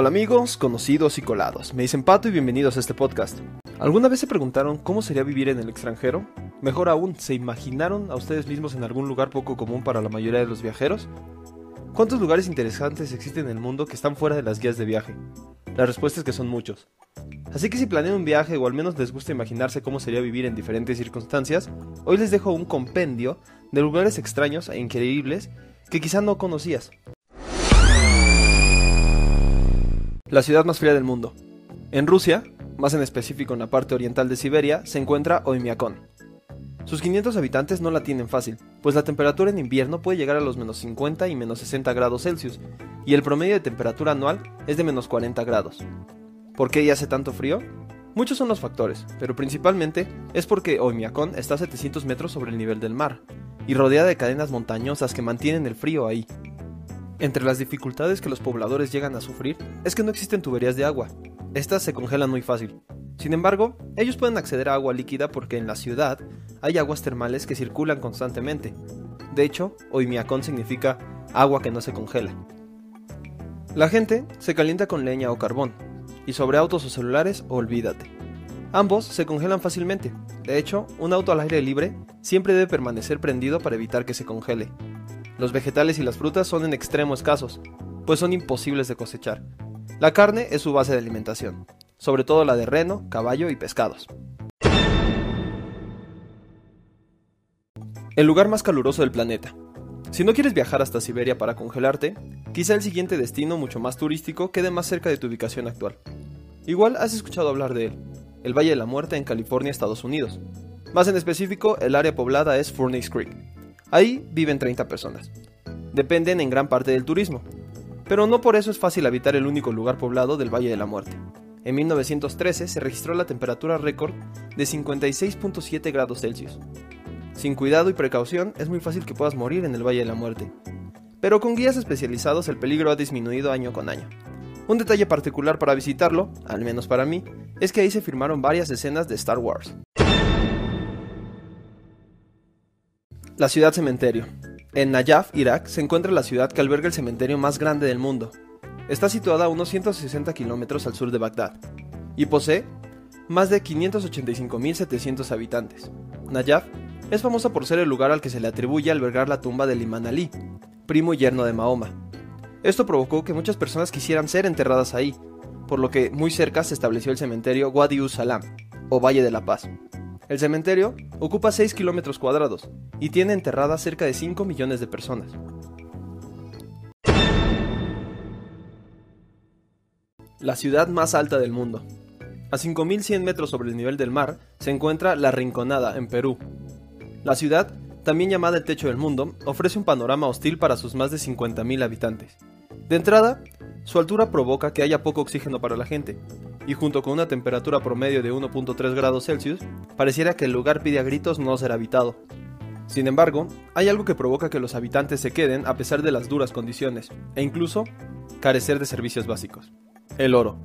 Hola amigos, conocidos y colados. Me dicen Pato y bienvenidos a este podcast. ¿Alguna vez se preguntaron cómo sería vivir en el extranjero? Mejor aún, ¿se imaginaron a ustedes mismos en algún lugar poco común para la mayoría de los viajeros? ¿Cuántos lugares interesantes existen en el mundo que están fuera de las guías de viaje? La respuesta es que son muchos. Así que si planean un viaje o al menos les gusta imaginarse cómo sería vivir en diferentes circunstancias, hoy les dejo un compendio de lugares extraños e increíbles que quizá no conocías. La ciudad más fría del mundo. En Rusia, más en específico en la parte oriental de Siberia, se encuentra Oymyakon. Sus 500 habitantes no la tienen fácil, pues la temperatura en invierno puede llegar a los menos 50 y menos 60 grados Celsius, y el promedio de temperatura anual es de menos 40 grados. ¿Por qué hace tanto frío? Muchos son los factores, pero principalmente es porque Oymyakon está a 700 metros sobre el nivel del mar, y rodeada de cadenas montañosas que mantienen el frío ahí. Entre las dificultades que los pobladores llegan a sufrir es que no existen tuberías de agua. Estas se congelan muy fácil. Sin embargo, ellos pueden acceder a agua líquida porque en la ciudad hay aguas termales que circulan constantemente. De hecho, Oymyakon significa agua que no se congela. La gente se calienta con leña o carbón, y sobre autos o celulares, olvídate. Ambos se congelan fácilmente. De hecho, un auto al aire libre siempre debe permanecer prendido para evitar que se congele. Los vegetales y las frutas son en extremo escasos, pues son imposibles de cosechar. La carne es su base de alimentación, sobre todo la de reno, caballo y pescados. El lugar más caluroso del planeta. Si no quieres viajar hasta Siberia para congelarte, quizá el siguiente destino mucho más turístico quede más cerca de tu ubicación actual. Igual has escuchado hablar de él, el Valle de la Muerte en California, Estados Unidos. Más en específico, el área poblada es Furnace Creek. Ahí viven 30 personas. Dependen en gran parte del turismo. Pero no por eso es fácil habitar el único lugar poblado del Valle de la Muerte. En 1913 se registró la temperatura récord de 56.7 grados Celsius. Sin cuidado y precaución es muy fácil que puedas morir en el Valle de la Muerte. Pero con guías especializados el peligro ha disminuido año con año. Un detalle particular para visitarlo, al menos para mí, es que ahí se firmaron varias escenas de Star Wars. La ciudad cementerio. En Nayaf, Irak, se encuentra la ciudad que alberga el cementerio más grande del mundo. Está situada a unos 160 kilómetros al sur de Bagdad y posee más de 585.700 habitantes. Nayaf es famosa por ser el lugar al que se le atribuye albergar la tumba del Imán Ali, primo y yerno de Mahoma. Esto provocó que muchas personas quisieran ser enterradas ahí, por lo que muy cerca se estableció el cementerio Wadi Salam, o Valle de la Paz. El cementerio ocupa 6 kilómetros cuadrados y tiene enterradas cerca de 5 millones de personas. La ciudad más alta del mundo. A 5.100 metros sobre el nivel del mar se encuentra La Rinconada, en Perú. La ciudad, también llamada el Techo del Mundo, ofrece un panorama hostil para sus más de 50.000 habitantes. De entrada, su altura provoca que haya poco oxígeno para la gente, y junto con una temperatura promedio de 1.3 grados Celsius, pareciera que el lugar pide a gritos no ser habitado. Sin embargo, hay algo que provoca que los habitantes se queden a pesar de las duras condiciones, e incluso carecer de servicios básicos. El oro.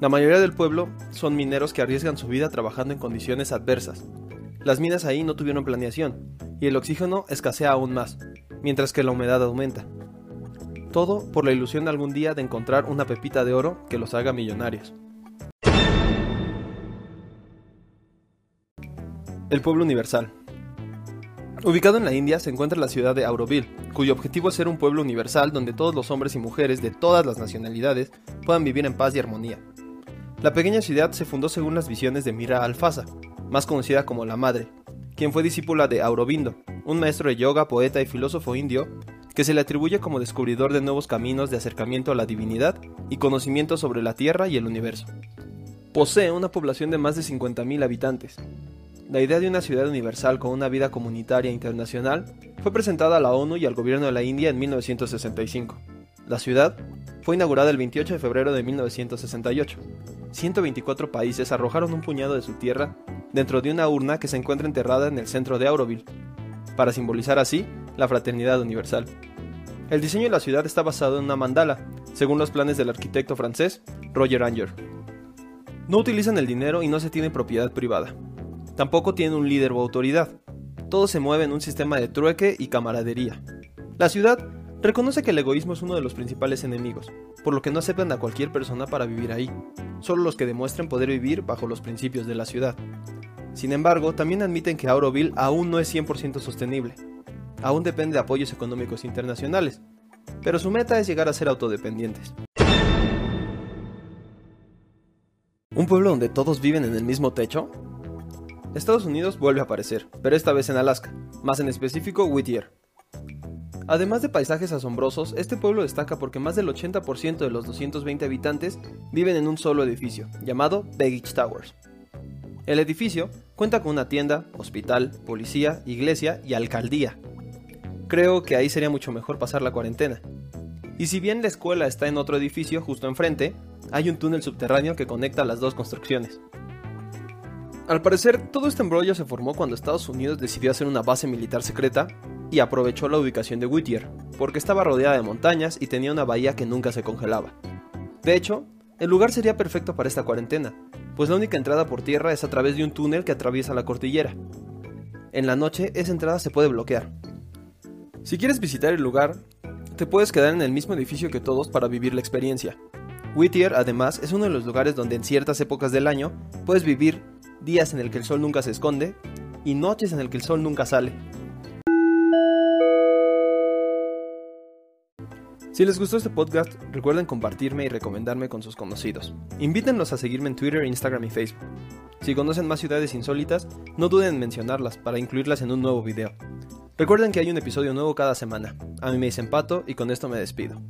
La mayoría del pueblo son mineros que arriesgan su vida trabajando en condiciones adversas. Las minas ahí no tuvieron planeación, y el oxígeno escasea aún más, mientras que la humedad aumenta. Todo por la ilusión de algún día de encontrar una pepita de oro que los haga millonarios. El pueblo universal. Ubicado en la India se encuentra la ciudad de Auroville, cuyo objetivo es ser un pueblo universal donde todos los hombres y mujeres de todas las nacionalidades puedan vivir en paz y armonía. La pequeña ciudad se fundó según las visiones de Mira Alfasa, más conocida como la Madre, quien fue discípula de Aurobindo, un maestro de yoga, poeta y filósofo indio que se le atribuye como descubridor de nuevos caminos de acercamiento a la divinidad y conocimiento sobre la Tierra y el universo. Posee una población de más de 50.000 habitantes. La idea de una ciudad universal con una vida comunitaria internacional fue presentada a la ONU y al gobierno de la India en 1965. La ciudad fue inaugurada el 28 de febrero de 1968. 124 países arrojaron un puñado de su tierra dentro de una urna que se encuentra enterrada en el centro de Auroville, para simbolizar así la fraternidad universal. El diseño de la ciudad está basado en una mandala, según los planes del arquitecto francés Roger Anger. No utilizan el dinero y no se tiene propiedad privada. Tampoco tiene un líder o autoridad. Todo se mueve en un sistema de trueque y camaradería. La ciudad reconoce que el egoísmo es uno de los principales enemigos, por lo que no aceptan a cualquier persona para vivir ahí, solo los que demuestren poder vivir bajo los principios de la ciudad. Sin embargo, también admiten que Auroville aún no es 100% sostenible, aún depende de apoyos económicos internacionales, pero su meta es llegar a ser autodependientes. ¿Un pueblo donde todos viven en el mismo techo? Estados Unidos vuelve a aparecer, pero esta vez en Alaska, más en específico Whittier. Además de paisajes asombrosos, este pueblo destaca porque más del 80% de los 220 habitantes viven en un solo edificio, llamado Baggage Towers. El edificio cuenta con una tienda, hospital, policía, iglesia y alcaldía. Creo que ahí sería mucho mejor pasar la cuarentena. Y si bien la escuela está en otro edificio justo enfrente, hay un túnel subterráneo que conecta las dos construcciones. Al parecer, todo este embrollo se formó cuando Estados Unidos decidió hacer una base militar secreta y aprovechó la ubicación de Whittier, porque estaba rodeada de montañas y tenía una bahía que nunca se congelaba. De hecho, el lugar sería perfecto para esta cuarentena, pues la única entrada por tierra es a través de un túnel que atraviesa la cordillera. En la noche esa entrada se puede bloquear. Si quieres visitar el lugar, te puedes quedar en el mismo edificio que todos para vivir la experiencia. Whittier además es uno de los lugares donde en ciertas épocas del año puedes vivir días en el que el sol nunca se esconde y noches en el que el sol nunca sale. Si les gustó este podcast, recuerden compartirme y recomendarme con sus conocidos. Invítenlos a seguirme en Twitter, Instagram y Facebook. Si conocen más ciudades insólitas, no duden en mencionarlas para incluirlas en un nuevo video. Recuerden que hay un episodio nuevo cada semana. A mí me dicen Pato y con esto me despido.